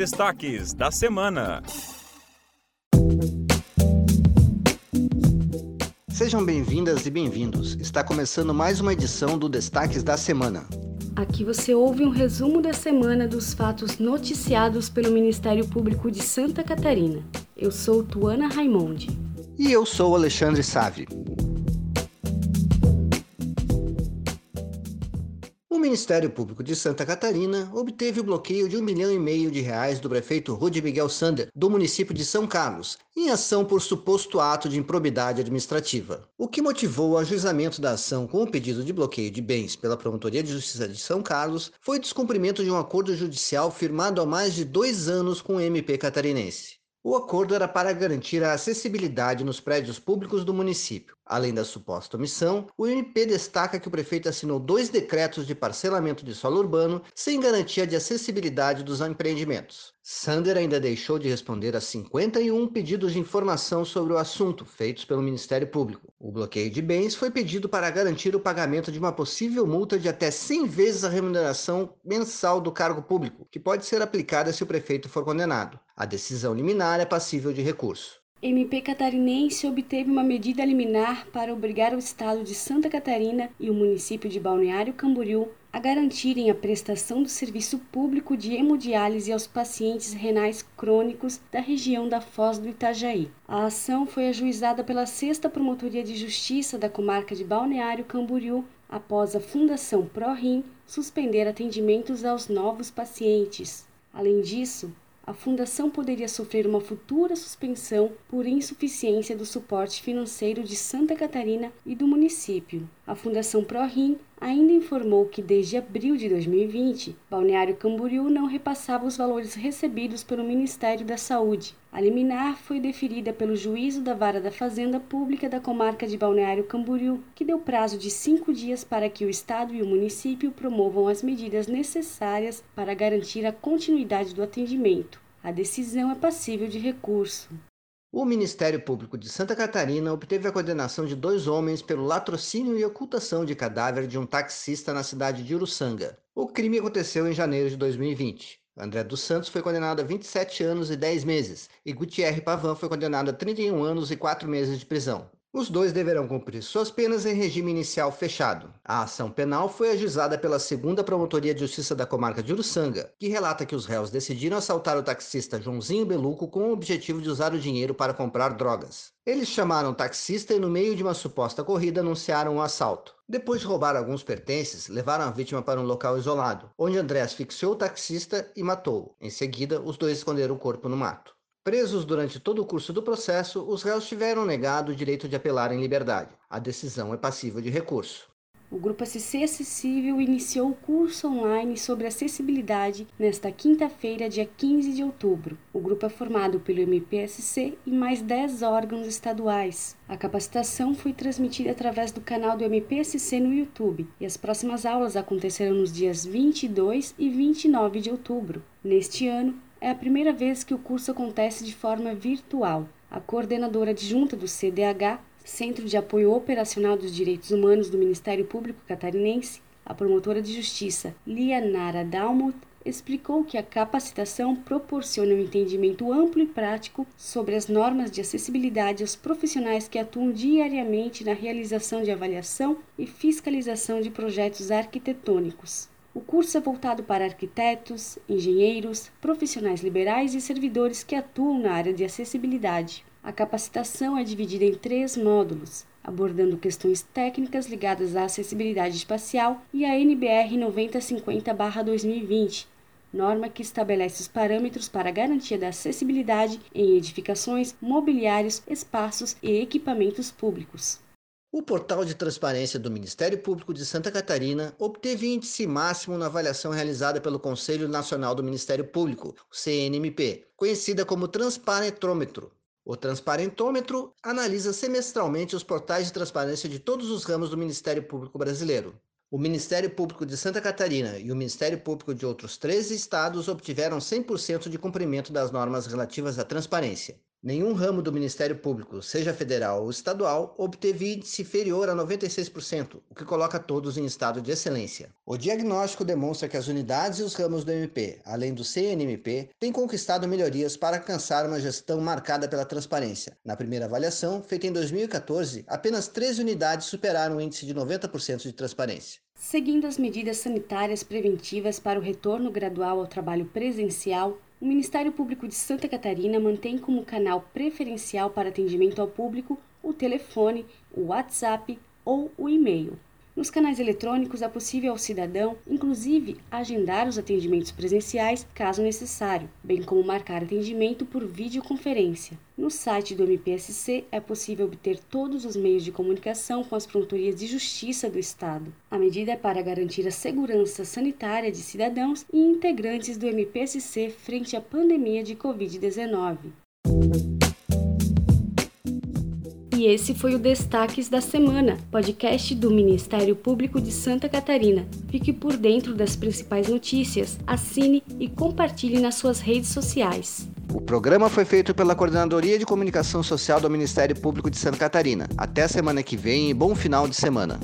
destaques da semana. Sejam bem-vindas e bem-vindos. Está começando mais uma edição do Destaques da Semana. Aqui você ouve um resumo da semana dos fatos noticiados pelo Ministério Público de Santa Catarina. Eu sou Tuana Raimondi. E eu sou Alexandre Save. Ministério Público de Santa Catarina obteve o bloqueio de um milhão e meio de reais do prefeito Rudy Miguel Sander, do município de São Carlos, em ação por suposto ato de improbidade administrativa. O que motivou o ajuizamento da ação com o pedido de bloqueio de bens pela Promotoria de Justiça de São Carlos foi o descumprimento de um acordo judicial firmado há mais de dois anos com o MP catarinense. O acordo era para garantir a acessibilidade nos prédios públicos do município. Além da suposta omissão, o MP destaca que o prefeito assinou dois decretos de parcelamento de solo urbano sem garantia de acessibilidade dos empreendimentos. Sander ainda deixou de responder a 51 pedidos de informação sobre o assunto feitos pelo Ministério Público. O bloqueio de bens foi pedido para garantir o pagamento de uma possível multa de até 100 vezes a remuneração mensal do cargo público, que pode ser aplicada se o prefeito for condenado. A decisão liminar é passível de recurso. MP catarinense obteve uma medida liminar para obrigar o Estado de Santa Catarina e o município de Balneário Camboriú a garantirem a prestação do serviço público de hemodiálise aos pacientes renais crônicos da região da Foz do Itajaí. A ação foi ajuizada pela Sexta Promotoria de Justiça da comarca de Balneário Camboriú após a Fundação ProRim suspender atendimentos aos novos pacientes. Além disso, a fundação poderia sofrer uma futura suspensão por insuficiência do suporte financeiro de Santa Catarina e do município. A Fundação ProRim ainda informou que desde abril de 2020, Balneário Camboriú não repassava os valores recebidos pelo Ministério da Saúde. A liminar foi deferida pelo juízo da Vara da Fazenda Pública da comarca de Balneário Camboriú, que deu prazo de cinco dias para que o Estado e o município promovam as medidas necessárias para garantir a continuidade do atendimento. A decisão é passível de recurso. O Ministério Público de Santa Catarina obteve a condenação de dois homens pelo latrocínio e ocultação de cadáver de um taxista na cidade de Uruçanga. O crime aconteceu em janeiro de 2020. André dos Santos foi condenado a 27 anos e 10 meses, e Gutierre Pavan foi condenado a 31 anos e 4 meses de prisão. Os dois deverão cumprir suas penas em regime inicial fechado. A ação penal foi ajuizada pela segunda Promotoria de Justiça da comarca de Uruçanga, que relata que os réus decidiram assaltar o taxista Joãozinho Beluco com o objetivo de usar o dinheiro para comprar drogas. Eles chamaram o taxista e, no meio de uma suposta corrida, anunciaram o um assalto. Depois de roubar alguns pertences, levaram a vítima para um local isolado, onde André asfixiou o taxista e matou-o. Em seguida, os dois esconderam o corpo no mato. Presos durante todo o curso do processo, os réus tiveram negado o direito de apelar em liberdade. A decisão é passível de recurso. O Grupo SC Acessível iniciou o curso online sobre acessibilidade nesta quinta-feira, dia 15 de outubro. O grupo é formado pelo MPSC e mais 10 órgãos estaduais. A capacitação foi transmitida através do canal do MPSC no YouTube e as próximas aulas acontecerão nos dias 22 e 29 de outubro. Neste ano, é a primeira vez que o curso acontece de forma virtual. A coordenadora adjunta do CDH, Centro de Apoio Operacional dos Direitos Humanos do Ministério Público Catarinense, a promotora de justiça Lianara Dalmot, explicou que a capacitação proporciona um entendimento amplo e prático sobre as normas de acessibilidade aos profissionais que atuam diariamente na realização de avaliação e fiscalização de projetos arquitetônicos. O curso é voltado para arquitetos, engenheiros, profissionais liberais e servidores que atuam na área de acessibilidade. A capacitação é dividida em três módulos, abordando questões técnicas ligadas à acessibilidade espacial e à NBR 9050-2020, norma que estabelece os parâmetros para a garantia da acessibilidade em edificações, mobiliários, espaços e equipamentos públicos. O portal de transparência do Ministério Público de Santa Catarina obteve índice máximo na avaliação realizada pelo Conselho Nacional do Ministério Público, CNMP, conhecida como Transparentrômetro. O Transparentômetro analisa semestralmente os portais de transparência de todos os ramos do Ministério Público brasileiro. O Ministério Público de Santa Catarina e o Ministério Público de outros 13 estados obtiveram 100% de cumprimento das normas relativas à transparência. Nenhum ramo do Ministério Público, seja federal ou estadual, obteve índice inferior a 96%, o que coloca todos em estado de excelência. O diagnóstico demonstra que as unidades e os ramos do MP, além do CNMP, têm conquistado melhorias para alcançar uma gestão marcada pela transparência. Na primeira avaliação, feita em 2014, apenas 13 unidades superaram o índice de 90% de transparência. Seguindo as medidas sanitárias preventivas para o retorno gradual ao trabalho presencial, o Ministério Público de Santa Catarina mantém como canal preferencial para atendimento ao público o telefone, o WhatsApp ou o e-mail. Nos canais eletrônicos é possível ao cidadão, inclusive, agendar os atendimentos presenciais, caso necessário, bem como marcar atendimento por videoconferência. No site do MPSC é possível obter todos os meios de comunicação com as promotorias de justiça do Estado. A medida é para garantir a segurança sanitária de cidadãos e integrantes do MPSC frente à pandemia de Covid-19. E esse foi o Destaques da Semana, podcast do Ministério Público de Santa Catarina. Fique por dentro das principais notícias, assine e compartilhe nas suas redes sociais. O programa foi feito pela Coordenadoria de Comunicação Social do Ministério Público de Santa Catarina. Até semana que vem e bom final de semana.